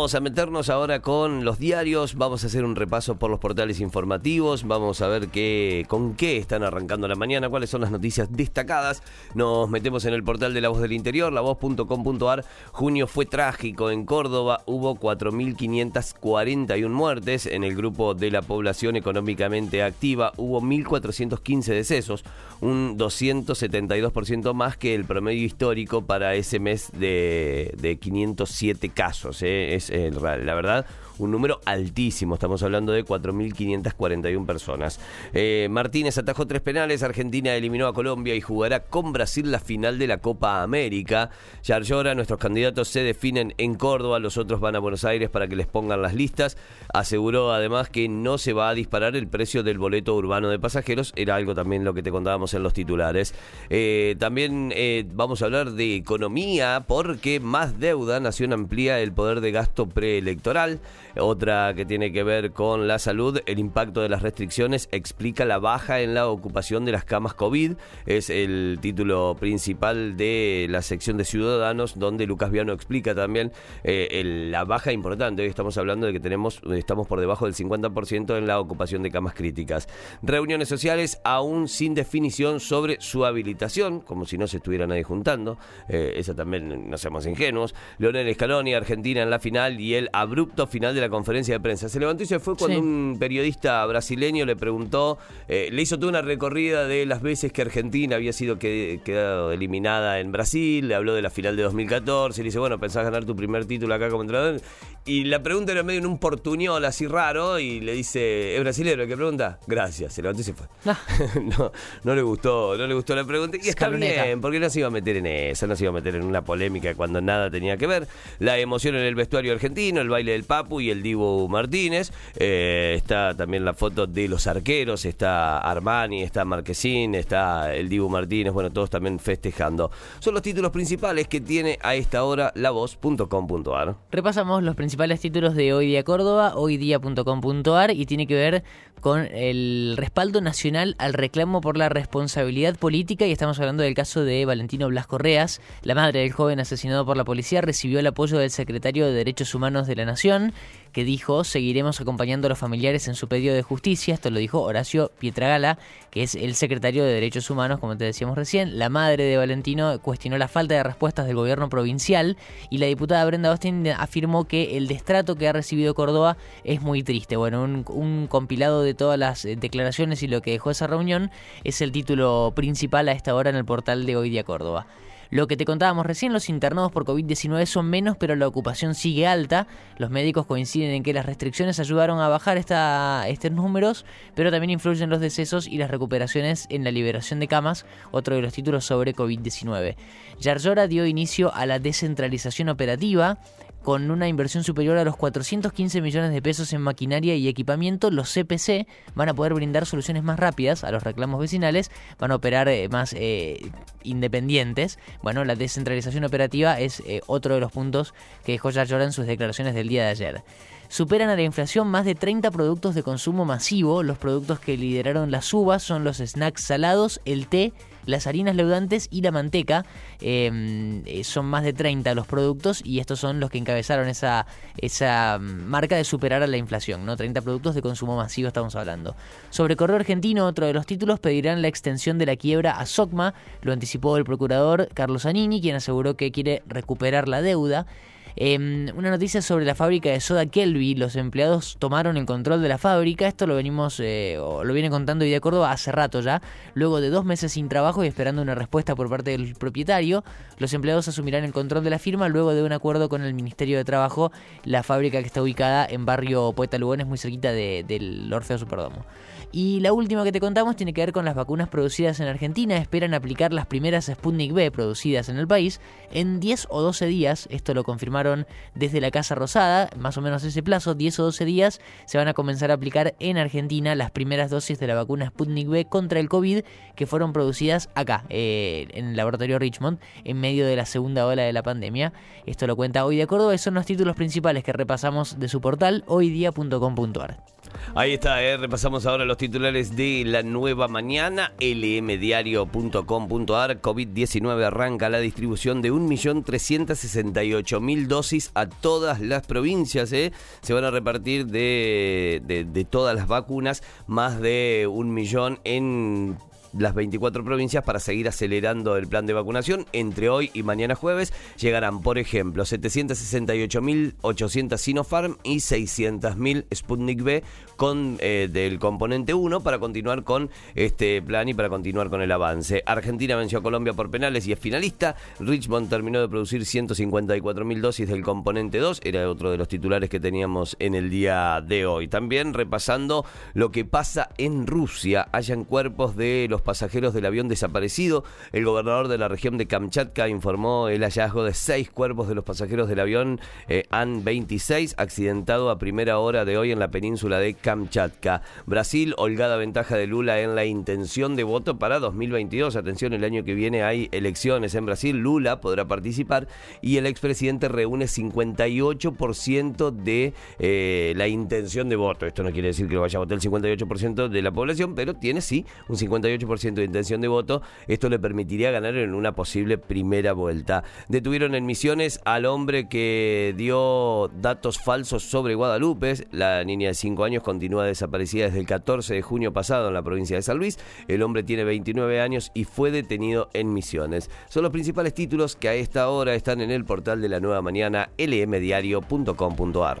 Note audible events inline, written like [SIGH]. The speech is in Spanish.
Vamos a meternos ahora con los diarios, vamos a hacer un repaso por los portales informativos, vamos a ver qué, con qué están arrancando la mañana, cuáles son las noticias destacadas. Nos metemos en el portal de La Voz del Interior, lavoz.com.ar. Junio fue trágico en Córdoba, hubo 4.541 muertes en el grupo de la población económicamente activa, hubo 1.415 decesos, un 272% más que el promedio histórico para ese mes de, de 507 casos. ¿eh? Eh, la verdad un número altísimo. Estamos hablando de 4.541 personas. Eh, Martínez atajó tres penales, Argentina eliminó a Colombia y jugará con Brasil la final de la Copa América. Ya ahora nuestros candidatos se definen en Córdoba, los otros van a Buenos Aires para que les pongan las listas. Aseguró además que no se va a disparar el precio del boleto urbano de pasajeros, era algo también lo que te contábamos en los titulares. Eh, también vamos a hablar de economía porque más deuda, Nación amplía el poder de gasto preelectoral. Otra que tiene que ver con la salud, el impacto de las restricciones explica la baja en la ocupación de las camas COVID. Es el título principal de la sección de Ciudadanos, donde Lucas Viano explica también eh, la baja importante. Hoy estamos hablando de que tenemos, estamos por debajo del 50% en la ocupación de camas críticas. Reuniones sociales aún sin definición sobre su habilitación, como si no se estuviera nadie juntando. Eh, esa también no seamos ingenuos. Leonel Scaloni, Argentina en la final y el abrupto final de la conferencia de prensa. Se levantó y se fue cuando un periodista brasileño le preguntó, eh, le hizo toda una recorrida de las veces que Argentina había sido quedado eliminada en Brasil, le habló de la final de 2014, le dice, bueno, pensás ganar tu primer título acá como entrenador. Y la pregunta era medio en un portuñol así raro y le dice, ¿es brasilero el que pregunta? Gracias, se levantó y se fue. No. [LAUGHS] no, le gustó, no le gustó la pregunta. Y está bien, porque no se iba a meter en eso, no se iba a meter en una polémica cuando nada tenía que ver. La emoción en el vestuario argentino, el baile del Papu y el Divo Martínez. Eh, está también la foto de los arqueros, está Armani, está Marquesín, está el Divo Martínez, bueno, todos también festejando. Son los títulos principales que tiene a esta hora lavoz.com.ar. Repasamos los principales títulos de Hoy Día Córdoba, hoydía.com.ar y tiene que ver con el respaldo nacional al reclamo por la responsabilidad política y estamos hablando del caso de Valentino Blas Correas. La madre del joven asesinado por la policía recibió el apoyo del secretario de Derechos Humanos de la Nación que dijo seguiremos acompañando a los familiares en su pedido de justicia. Esto lo dijo Horacio Pietragala, que es el secretario de Derechos Humanos, como te decíamos recién. La madre de Valentino cuestionó la falta de respuestas del gobierno provincial y la diputada Brenda Austin afirmó que el destrato que ha recibido Córdoba es muy triste. Bueno, un, un compilado de todas las eh, declaraciones y lo que dejó esa reunión es el título principal a esta hora en el portal de Hoy Día Córdoba. Lo que te contábamos recién, los internados por COVID-19 son menos, pero la ocupación sigue alta. Los médicos coinciden en que las restricciones ayudaron a bajar estos números, pero también influyen los decesos y las recuperaciones en la liberación de camas, otro de los títulos sobre COVID-19. Yarlora dio inicio a la descentralización operativa con una inversión superior a los 415 millones de pesos en maquinaria y equipamiento, los CPC van a poder brindar soluciones más rápidas a los reclamos vecinales, van a operar eh, más eh, independientes. Bueno, la descentralización operativa es eh, otro de los puntos que dejó Yarlora en sus declaraciones del día de ayer superan a la inflación más de 30 productos de consumo masivo. Los productos que lideraron las subas son los snacks salados, el té, las harinas leudantes y la manteca. Em, eh, son más de 30 los productos y estos son los que encabezaron esa, esa marca de superar a la inflación. ¿no? 30 productos de consumo masivo estamos hablando. Sobre Correo Argentino, otro de los títulos, pedirán la extensión de la quiebra a SOCMA. Lo anticipó el procurador Carlos Anini, quien aseguró que quiere recuperar la deuda. Em, una noticia sobre la fábrica de soda Kelby. Los empleados tomaron el control de la fábrica. Esto lo venimos, eh, lo viene contando Idea Córdoba hace rato ya. Luego de dos meses sin trabajo y esperando una respuesta por parte del propietario, los empleados asumirán el control de la firma luego de un acuerdo con el Ministerio de Trabajo. La fábrica que está ubicada en barrio Poeta Lugones, muy cerquita del Orfeo Superdomo. Y la última que te contamos tiene que ver con las vacunas producidas en Argentina. Esperan aplicar las primeras Sputnik B producidas en el país en 10 o 12 días. Esto lo confirmaron desde la Casa Rosada, más o menos ese plazo, 10 o 12 días, se van a comenzar a aplicar en Argentina las primeras dosis de la vacuna Sputnik B contra el COVID que fueron producidas acá, eh, en el laboratorio Richmond, en medio de la segunda ola de la pandemia. Esto lo cuenta Hoy de Córdoba y son los títulos principales que repasamos de su portal hoydía.com.ar. Ahí está, eh. repasamos ahora los titulares de la nueva mañana, lmdiario.com.ar, COVID-19 arranca la distribución de 1.368.000 dosis a todas las provincias, eh. se van a repartir de, de, de todas las vacunas, más de un millón en las 24 provincias para seguir acelerando el plan de vacunación. Entre hoy y mañana jueves llegarán, por ejemplo, 768.800 Sinopharm y 600.000 Sputnik B con eh, del componente 1 para continuar con este plan y para continuar con el avance. Argentina venció a Colombia por penales y es finalista. Richmond terminó de producir 154.000 dosis del componente 2, era otro de los titulares que teníamos en el día de hoy. También repasando lo que pasa en Rusia, hayan cuerpos de los pasajeros del avión desaparecido. El gobernador de la región de Kamchatka informó el hallazgo de seis cuerpos de los pasajeros del avión eh, AN-26 accidentado a primera hora de hoy en la península de Kamchatka. Brasil, holgada ventaja de Lula en la intención de voto para 2022. Atención, el año que viene hay elecciones en Brasil. Lula podrá participar y el expresidente reúne 58% de eh, la intención de voto. Esto no quiere decir que lo vaya a votar el 58% de la población, pero tiene sí un 58% de intención de voto. Esto le permitiría ganar en una posible primera vuelta. Detuvieron en Misiones al hombre que dio datos falsos sobre Guadalupe. La niña de 5 años continúa desaparecida desde el 14 de junio pasado en la provincia de San Luis. El hombre tiene 29 años y fue detenido en Misiones. Son los principales títulos que a esta hora están en el portal de la nueva mañana lmdiario.com.ar.